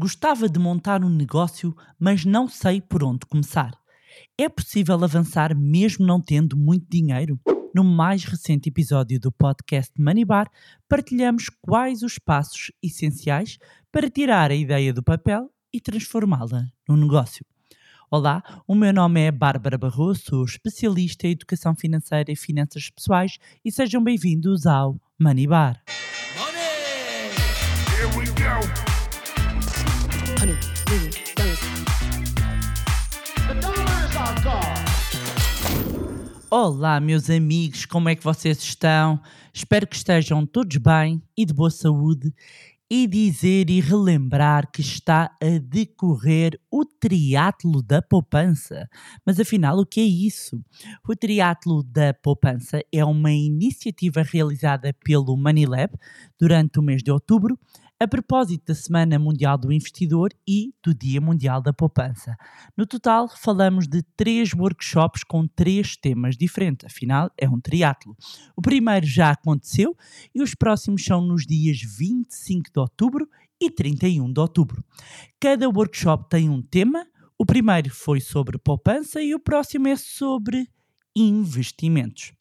Gostava de montar um negócio, mas não sei por onde começar. É possível avançar mesmo não tendo muito dinheiro? No mais recente episódio do podcast Money Bar, partilhamos quais os passos essenciais para tirar a ideia do papel e transformá-la num negócio. Olá, o meu nome é Bárbara Barroso, sou especialista em educação financeira e finanças pessoais e sejam bem-vindos ao Money Bar. Olá, meus amigos, como é que vocês estão? Espero que estejam todos bem e de boa saúde. E dizer e relembrar que está a decorrer o triatlo da poupança. Mas afinal, o que é isso? O triatlo da poupança é uma iniciativa realizada pelo Money durante o mês de outubro a propósito da Semana Mundial do Investidor e do Dia Mundial da Poupança. No total, falamos de três workshops com três temas diferentes, afinal, é um triatlo. O primeiro já aconteceu e os próximos são nos dias 25 de outubro e 31 de outubro. Cada workshop tem um tema. O primeiro foi sobre poupança e o próximo é sobre investimentos.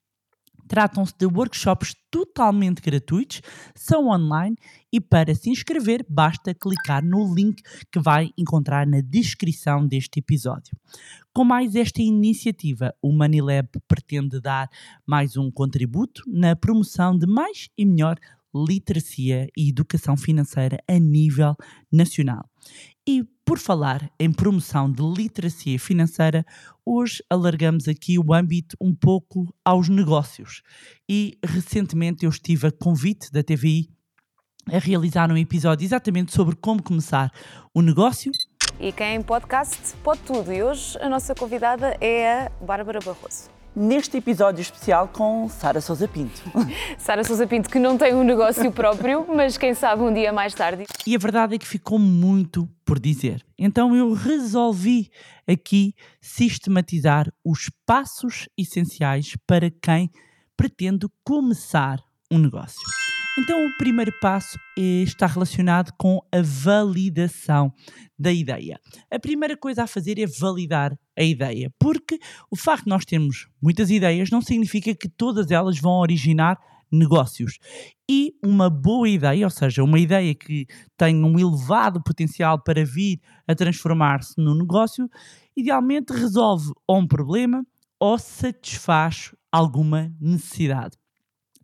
Tratam-se de workshops totalmente gratuitos, são online e para se inscrever basta clicar no link que vai encontrar na descrição deste episódio. Com mais esta iniciativa, o Manilab pretende dar mais um contributo na promoção de mais e melhor literacia e educação financeira a nível nacional. E por falar em promoção de literacia financeira, hoje alargamos aqui o âmbito um pouco aos negócios. E recentemente eu estive a convite da TVI a realizar um episódio exatamente sobre como começar o negócio. E quem podcast pode tudo. E hoje a nossa convidada é a Bárbara Barroso neste episódio especial com Sara Sousa Pinto. Sara Sousa Pinto, que não tem um negócio próprio, mas quem sabe um dia mais tarde. E a verdade é que ficou muito por dizer. Então eu resolvi aqui sistematizar os passos essenciais para quem pretende começar um negócio. Então, o primeiro passo está relacionado com a validação da ideia. A primeira coisa a fazer é validar a ideia, porque o facto de nós termos muitas ideias não significa que todas elas vão originar negócios. E uma boa ideia, ou seja, uma ideia que tem um elevado potencial para vir a transformar-se num negócio, idealmente resolve ou um problema ou satisfaz alguma necessidade.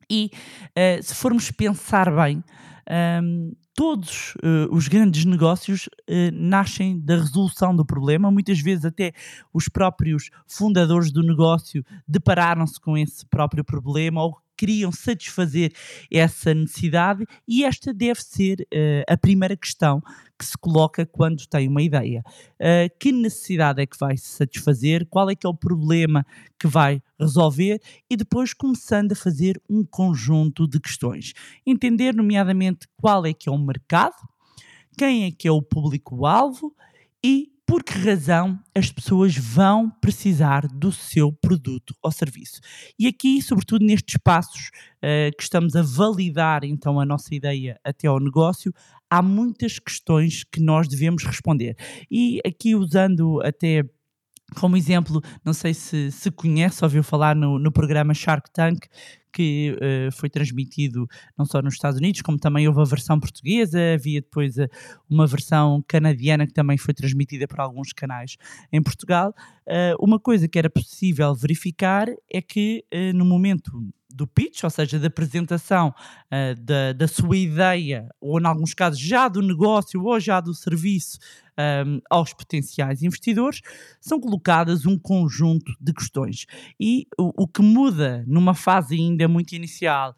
E uh, se formos pensar bem, um, ehm, todos uh, os grandes negócios uh, nascem da resolução do problema. Muitas vezes, até os próprios fundadores do negócio depararam-se com esse próprio problema ou queriam satisfazer essa necessidade, e esta deve ser uh, a primeira questão que se coloca quando tem uma ideia. Uh, que necessidade é que vai satisfazer? Qual é que é o problema que vai resolver? E depois começando a fazer um conjunto de questões. Entender, nomeadamente, qual é que é o mercado, quem é que é o público-alvo e por que razão as pessoas vão precisar do seu produto ou serviço. E aqui, sobretudo nestes passos uh, que estamos a validar então a nossa ideia até ao negócio, há muitas questões que nós devemos responder. E aqui usando até como exemplo, não sei se se conhece, ouviu falar no, no programa Shark Tank, que uh, foi transmitido não só nos Estados Unidos, como também houve a versão portuguesa, havia depois uh, uma versão canadiana que também foi transmitida por alguns canais em Portugal. Uh, uma coisa que era possível verificar é que no momento do pitch, ou seja, da apresentação uh, da, da sua ideia, ou em alguns casos já do negócio ou já do serviço um, aos potenciais investidores, são colocadas um conjunto de questões. E o, o que muda numa fase ainda muito inicial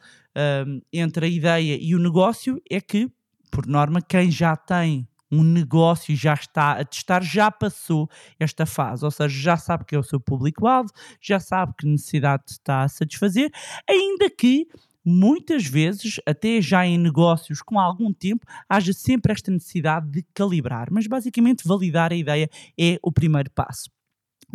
um, entre a ideia e o negócio é que, por norma, quem já tem um negócio já está a testar, já passou esta fase, ou seja, já sabe que é o seu público-alvo, já sabe que necessidade está a satisfazer, ainda que muitas vezes, até já em negócios com algum tempo, haja sempre esta necessidade de calibrar. Mas basicamente, validar a ideia é o primeiro passo.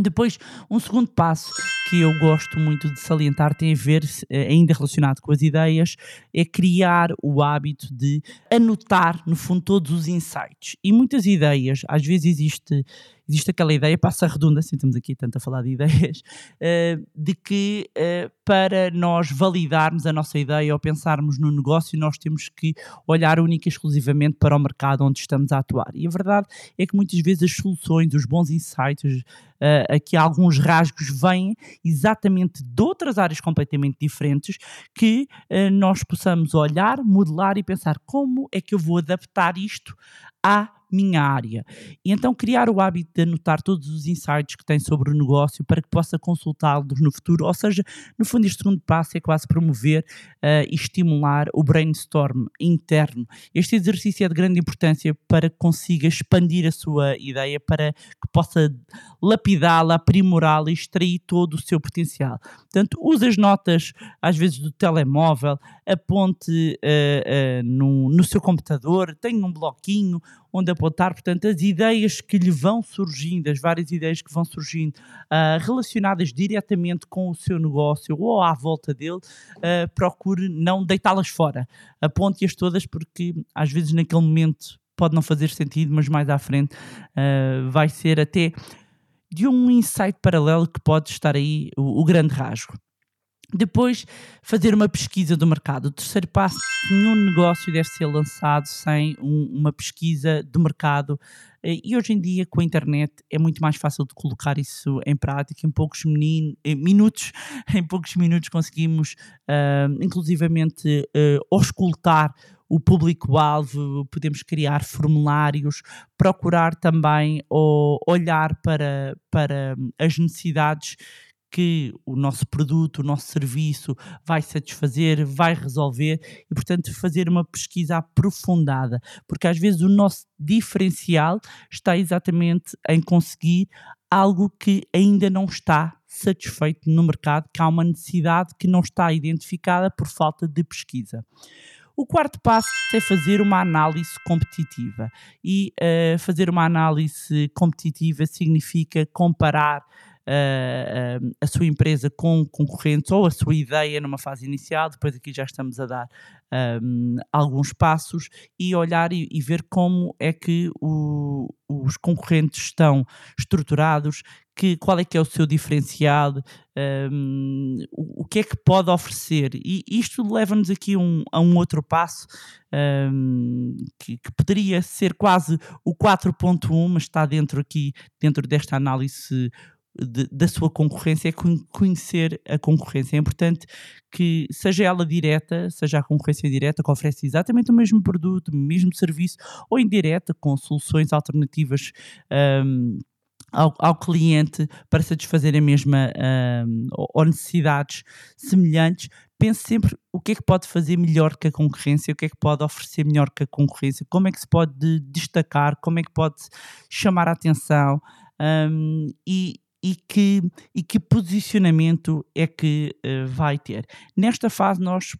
Depois, um segundo passo que eu gosto muito de salientar tem a ver, eh, ainda relacionado com as ideias, é criar o hábito de anotar, no fundo, todos os insights. E muitas ideias, às vezes existe existe aquela ideia, passa redundância, estamos aqui tanto a falar de ideias, uh, de que uh, para nós validarmos a nossa ideia ou pensarmos no negócio, nós temos que olhar única e exclusivamente para o mercado onde estamos a atuar. E a verdade é que muitas vezes as soluções, os bons insights, uh, aqui alguns rasgos vêm exatamente de outras áreas completamente diferentes que nós possamos olhar, modelar e pensar como é que eu vou adaptar isto à minha área. E então criar o hábito de anotar todos os insights que tem sobre o negócio para que possa consultá-los no futuro. Ou seja, no fundo, este segundo passo é quase promover uh, e estimular o brainstorm interno. Este exercício é de grande importância para que consiga expandir a sua ideia, para que possa lapidá-la, aprimorá-la e extrair todo o seu potencial. Portanto, use as notas, às vezes, do telemóvel, aponte uh, uh, no, no seu computador, tenha um bloquinho onde apontar, portanto, as ideias que lhe vão surgindo, as várias ideias que vão surgindo uh, relacionadas diretamente com o seu negócio ou à volta dele, uh, procure não deitá-las fora. Aponte-as todas porque às vezes naquele momento pode não fazer sentido, mas mais à frente uh, vai ser até de um insight paralelo que pode estar aí o, o grande rasgo. Depois, fazer uma pesquisa do mercado. O terceiro passo: nenhum negócio deve ser lançado sem um, uma pesquisa do mercado. Eh, e hoje em dia, com a internet, é muito mais fácil de colocar isso em prática. Em poucos menin, em minutos, em poucos minutos conseguimos, uh, inclusivamente, uh, auscultar o público-alvo, podemos criar formulários, procurar também ou olhar para, para as necessidades que o nosso produto, o nosso serviço vai satisfazer, vai resolver e, portanto, fazer uma pesquisa aprofundada, porque às vezes o nosso diferencial está exatamente em conseguir algo que ainda não está satisfeito no mercado, que há uma necessidade que não está identificada por falta de pesquisa. O quarto passo é fazer uma análise competitiva. E uh, fazer uma análise competitiva significa comparar a sua empresa com concorrentes ou a sua ideia numa fase inicial, depois aqui já estamos a dar um, alguns passos e olhar e, e ver como é que o, os concorrentes estão estruturados, que, qual é que é o seu diferencial, um, o, o, que é que pode oferecer. E isto leva-nos aqui um, a um outro passo um, que, que, poderia ser quase o 4.1, mas está dentro aqui, dentro desta análise de, da sua concorrência é conhecer a concorrência. É importante que, seja ela direta, seja a concorrência direta, que oferece exatamente o mesmo produto, o mesmo serviço, ou indireta, com soluções alternativas. Um, ao, ao, cliente para satisfazer a mesma um, ou necessidades semelhantes, pense sempre o que é que pode fazer melhor que a concorrência, o que é que pode oferecer melhor que a concorrência, como é que se pode destacar, como é que pode chamar a atenção um, e, e que, e que posicionamento é que uh, vai ter. Nesta fase, nós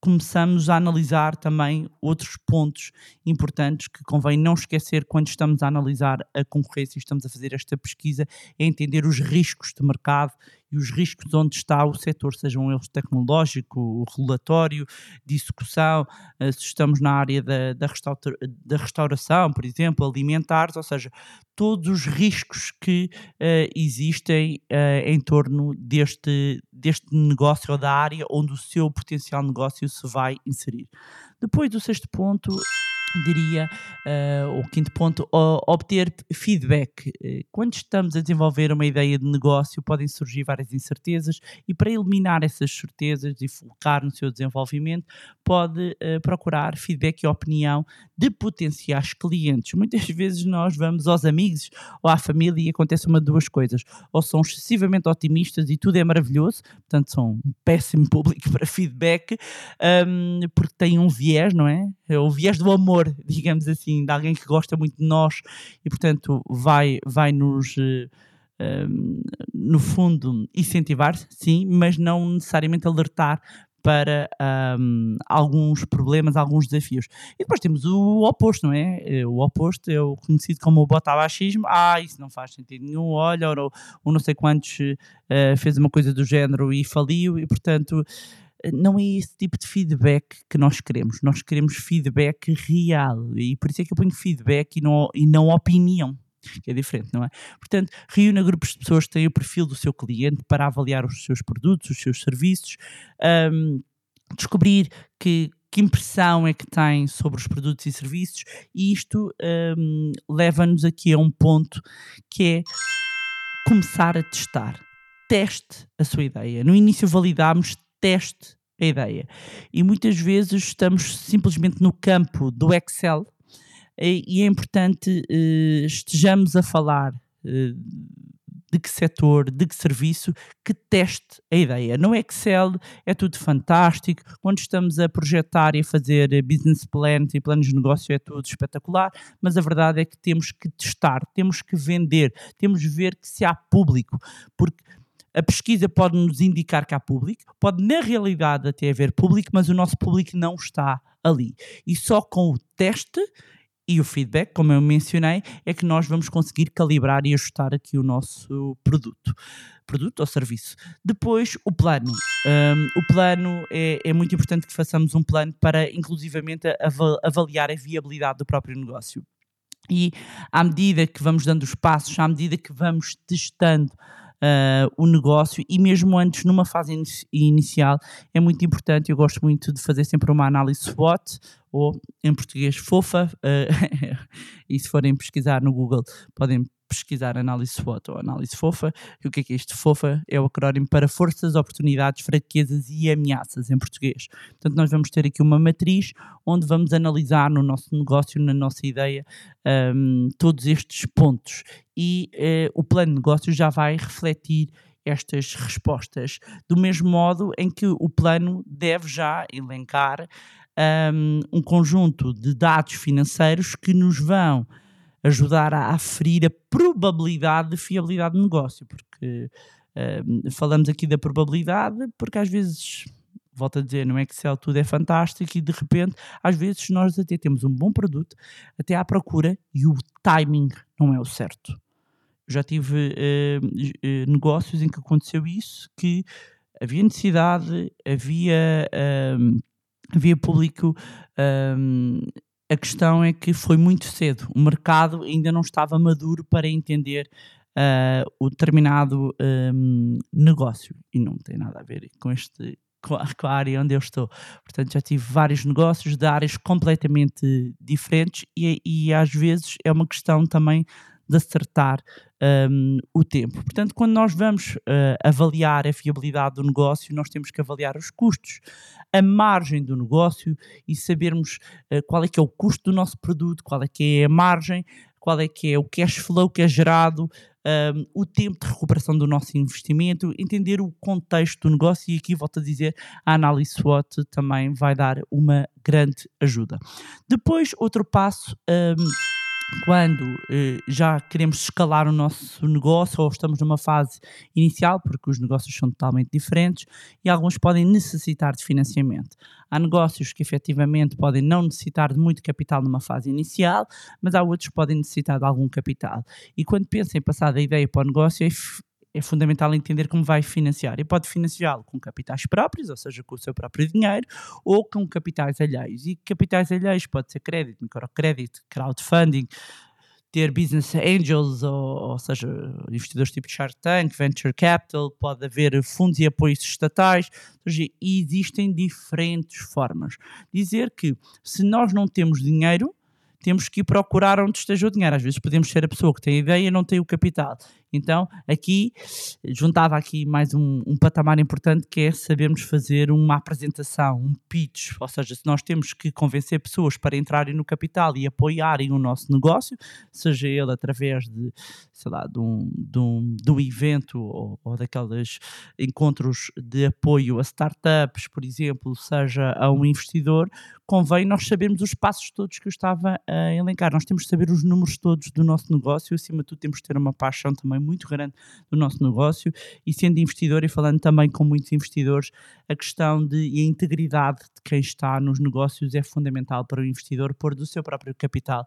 começamos a analisar também outros pontos importantes que convém não esquecer quando estamos a analisar a concorrência e estamos a fazer esta pesquisa, é entender os riscos de mercado e os riscos de onde está o setor, sejam eles tecnológico, regulatório, de execução, eh, se estamos na área da, da, restaura, da restauração, por exemplo, alimentares, ou seja, todos os riscos que uh, existem uh, em torno deste, deste negócio ou da área onde o seu potencial negócio se vai inserir. Depois do sexto ponto, diria, uh, o quinto ponto, obter feedback. Eh, quando estamos a desenvolver uma ideia de negócio, podem surgir várias incertezas e para eliminar essas certezas e focar no seu desenvolvimento, pode uh, procurar feedback e opinião de potenciais clientes. Muitas vezes nós vamos aos amigos ou à família e acontece uma de duas coisas. Ou são excessivamente otimistas e tudo é maravilhoso, portanto são um péssimo público para feedback, um, porque têm um viés, não é? É o viés do amor, digamos assim, de alguém que gosta muito de nós e, portanto, vai, vai nos. Uh, no fundo, incentivar, sim, mas não necessariamente alertar para um, alguns problemas, alguns desafios. E depois temos o oposto, não é? Eh, o oposto é o conhecido como o botabaixismo. Ah, isso não faz sentido nenhum, olha, ou, ou não sei quantos uh, fez uma coisa do género e faliu, e portanto não é esse tipo de feedback que nós queremos. Nós queremos feedback real e por isso é que eu ponho feedback e não, e não opinião que é diferente, não é? Portanto, reúna grupos de pessoas que têm o perfil do seu cliente para avaliar os seus produtos, os seus serviços, um, descobrir que, que impressão é que tem sobre os produtos e serviços, e isto um, leva-nos aqui a um ponto que é começar a testar. Teste a sua ideia. No início validámos, teste a ideia. E muitas vezes estamos simplesmente no campo do Excel e é importante uh, estejamos a falar uh, de que setor, de que serviço, que teste a ideia. No Excel é tudo fantástico, quando estamos a projetar e a fazer business plans e planos de negócio é tudo espetacular, mas a verdade é que temos que testar, temos que vender, temos que ver que se há público, porque a pesquisa pode nos indicar que há público, pode na realidade até haver público, mas o nosso público não está ali. E só com o teste e o feedback, como eu mencionei, é que nós vamos conseguir calibrar e ajustar aqui o nosso produto, produto ou serviço. Depois, o plano. Um, o plano é, é, muito importante que façamos um plano para, inclusivamente, avaliar a viabilidade do próprio negócio. E à medida que vamos dando os passos, à medida que vamos testando uh, o negócio e mesmo antes, numa fase in inicial, é muito importante. Eu gosto muito de fazer sempre uma análise SWOT, ou em português FOFA, uh, e se forem pesquisar no Google, podem pesquisar análise SWOT ou análise FOFA. E o que é que é isto? FOFA é o acrónimo para Forças, Oportunidades, Fraquezas e Ameaças em português. Portanto, nós vamos ter aqui uma matriz onde vamos analisar no nosso negócio, na nossa ideia, um, todos estes pontos. E uh, o plano de negócio já vai refletir estas respostas, do mesmo modo em que o plano deve já elencar um, um conjunto de dados financeiros que nos vão ajudar a aferir a probabilidade de fiabilidade do negócio, porque uh, falamos aqui da probabilidade, porque às vezes, volto a dizer, no Excel tudo é fantástico e de repente, às vezes nós até temos um bom produto, até à procura e o timing não é o certo. Já tive uh, negócios em que aconteceu isso, que havia necessidade, havia, havia público a questão é que foi muito cedo. O mercado ainda não estava maduro para entender uh, o determinado um, negócio. E não tem nada a ver com este com a, área onde eu estou. Portanto, já tive vários negócios de áreas completamente diferentes e, e às vezes é uma questão também de acertar um, o tempo. Portanto, quando nós vamos uh, avaliar a fiabilidade do negócio, nós temos que avaliar os custos, a margem do negócio e sabermos uh, qual é que é o custo do nosso produto, qual é que é a margem, qual é que é o cash flow que é gerado, um, o tempo de recuperação do nosso investimento, entender o contexto do negócio e aqui volto a dizer, a análise SWOT também vai dar uma grande ajuda. Depois, outro passo... Um, quando eh, já queremos escalar o nosso negócio ou estamos numa fase inicial, porque os negócios são totalmente diferentes e alguns podem necessitar de financiamento. Há negócios que efetivamente podem não necessitar de muito capital numa fase inicial, mas há outros que podem necessitar de algum capital. E quando pensam em passar da ideia para o negócio, é é fundamental entender como vai financiar. E pode financiá-lo com capitais próprios, ou seja, com o seu próprio dinheiro, ou com capitais alheios. E capitais alheios pode ser crédito, microcrédito, crowdfunding, ter business angels, ou, ou seja, investidores tipo Shark Tank, venture capital, pode haver fundos e apoios estatais, ou seja, existem diferentes formas. Dizer que se nós não temos dinheiro, temos que procurar onde esteja o dinheiro. Às vezes podemos ser a pessoa que tem a ideia e não tem o capital. Então, aqui, juntava aqui mais um, um, patamar importante que é sabermos fazer uma apresentação, um pitch, ou seja, se nós temos que convencer pessoas para entrarem no capital e apoiarem o nosso negócio, seja ele através de, sei lá, de um, de um, de um evento ou, ou daqueles encontros de apoio a startups, por exemplo, seja a um investidor, convém nós sabermos os passos todos que eu estava a elencar. Nós temos de saber os números todos do nosso negócio, acima de tudo, temos de ter uma paixão também muito grande do nosso negócio e sendo investidor e falando também com muitos investidores, a questão de e a integridade de quem está nos negócios é fundamental para o investidor pôr do seu próprio capital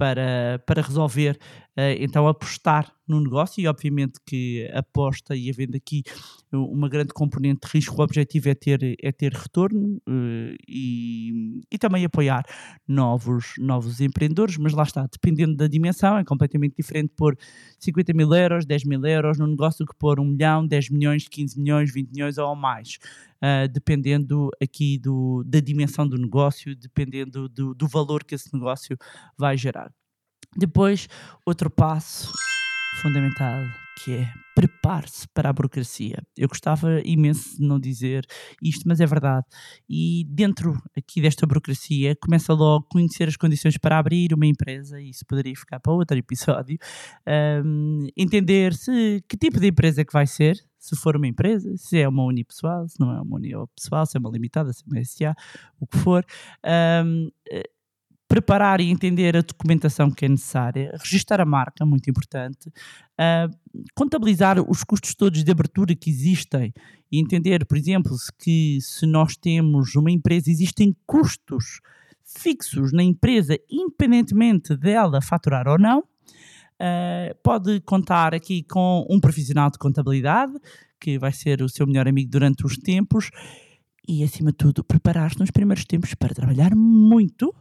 para, para resolver, uh, então apostar no negócio e obviamente que aposta e havendo aqui uma grande componente de risco, o objetivo é ter, é ter retorno uh, e, e também apoiar novos, novos empreendedores, mas lá está, dependendo da dimensão, é completamente diferente pôr 50 mil euros, 10 mil euros no negócio que pôr 1 milhão, 10 milhões, 15 milhões, 20 milhões ou mais. Uh, dependendo aqui do, da dimensão do negócio, dependendo do, do valor que esse negócio vai gerar. Depois, outro passo fundamental que é prepare-se para a burocracia. Eu gostava imenso de não dizer isto, mas é verdade. E dentro aqui desta burocracia, começa logo a conhecer as condições para abrir uma empresa, e isso poderia ficar para outro episódio. Um, entender se que tipo de empresa é que vai ser, se for uma empresa, se é uma unipessoal, se não é uma unipessoal, se é uma limitada, se é uma SA, o que for. Um, preparar e entender a documentação que é necessária, registrar a marca, muito importante, uh, contabilizar os custos todos de abertura que existem e entender, por exemplo, que se nós temos uma empresa, existem custos fixos na empresa, independentemente dela faturar ou não. Uh, pode contar aqui com um profissional de contabilidade, que vai ser o seu melhor amigo durante os tempos, e acima de tudo, preparar-se nos primeiros tempos para trabalhar muito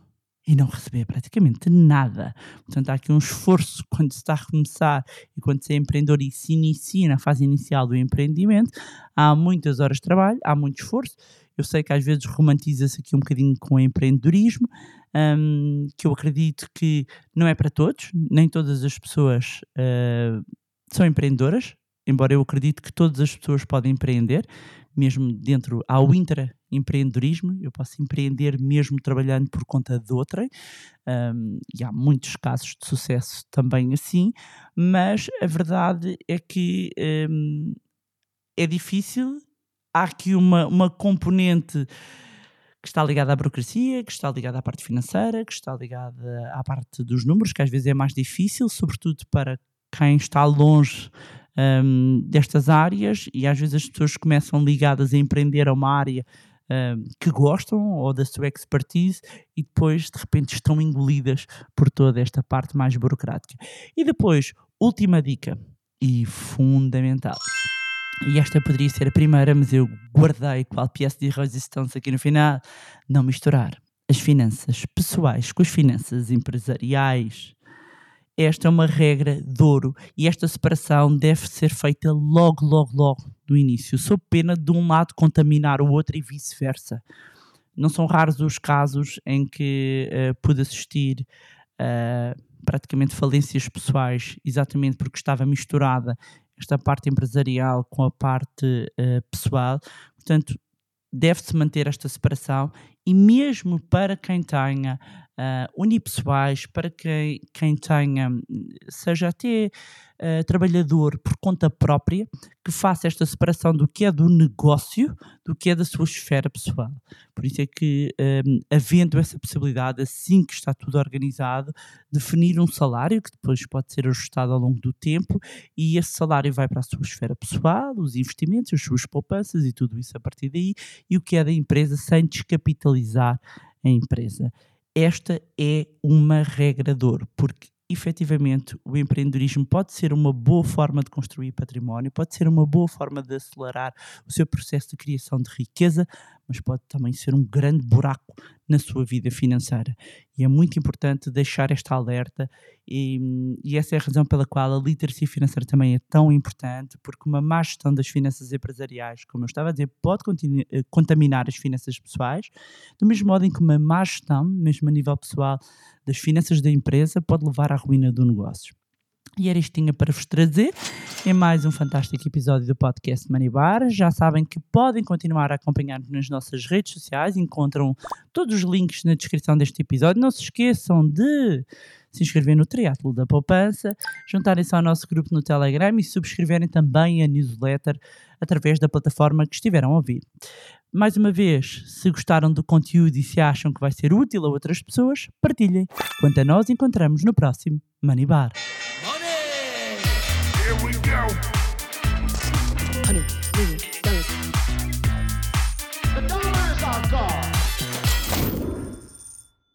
e não receber praticamente nada. Portanto, há aqui um esforço quando se está a começar e quando se é empreendedor e se inicia na fase inicial do empreendimento. Há muitas horas de trabalho, há muito esforço. Eu sei que às vezes romantiza-se aqui um bocadinho com o empreendedorismo, um, que eu acredito que não é para todos, nem todas as pessoas uh, são empreendedoras, embora eu acredite que todas as pessoas podem empreender, mesmo dentro ao intraempreendedorismo, eu posso empreender mesmo trabalhando por conta de outrem, um, e há muitos casos de sucesso também assim, mas a verdade é que um, é difícil, há aqui uma, uma componente que está ligada à burocracia, que está ligada à parte financeira, que está ligada à parte dos números, que às vezes é mais difícil, sobretudo para quem está longe um, destas áreas e às vezes as pessoas começam ligadas a empreender a uma área um, que gostam ou da sua expertise e depois de repente estão engolidas por toda esta parte mais burocrática. E depois, última dica e fundamental. E esta poderia ser a primeira, mas eu guardei qual pièce de resistência aqui no final. Não misturar as finanças pessoais com as finanças empresariais. Esta é uma regra de ouro e esta separação deve ser feita logo, logo, logo do início, sob pena de um lado contaminar o outro e vice-versa. Não são raros os casos em que uh, pude assistir a uh, praticamente falências pessoais, exatamente porque estava misturada esta parte empresarial com a parte uh, pessoal. Portanto, deve-se manter esta separação e mesmo para quem tenha uh, unipessoais, para quem, quem tenha, seja até uh, trabalhador por conta própria, que faça esta separação do que é do negócio, do que é da sua esfera pessoal. Por isso é que, um, havendo essa possibilidade, assim que está tudo organizado, definir um salário que depois pode ser ajustado ao longo do tempo e esse salário vai para a sua esfera pessoal, os investimentos, as suas poupanças e tudo isso a partir daí, e o que é da empresa sem descapitalizar a empresa. Esta é uma regra de ouro, porque efetivamente o empreendedorismo pode ser uma boa forma de construir património, pode ser uma boa forma de acelerar o seu processo de criação de riqueza, mas pode também ser um grande buraco na sua vida financeira. E é muito importante deixar esta alerta, e, e, essa é a razão pela qual a literacia financeira também é tão importante, porque uma má gestão das finanças empresariais, como eu estava a dizer, pode eh, contaminar as finanças pessoais, do mesmo modo em que uma má gestão, mesmo a nível pessoal, das finanças da empresa pode levar à ruína do negócio. E era isto que tinha para vos trazer em mais um fantástico episódio do podcast Money Bar. Já sabem que podem continuar a acompanhar-nos nas nossas redes sociais, encontram todos os links na descrição deste episódio. Não se esqueçam de se inscrever no Triatlo da Poupança, juntarem-se ao nosso grupo no Telegram e subscreverem também a newsletter através da plataforma que estiveram a ouvir. Mais uma vez, se gostaram do conteúdo e se acham que vai ser útil a outras pessoas, partilhem. Quanto a nós, encontramos no próximo Money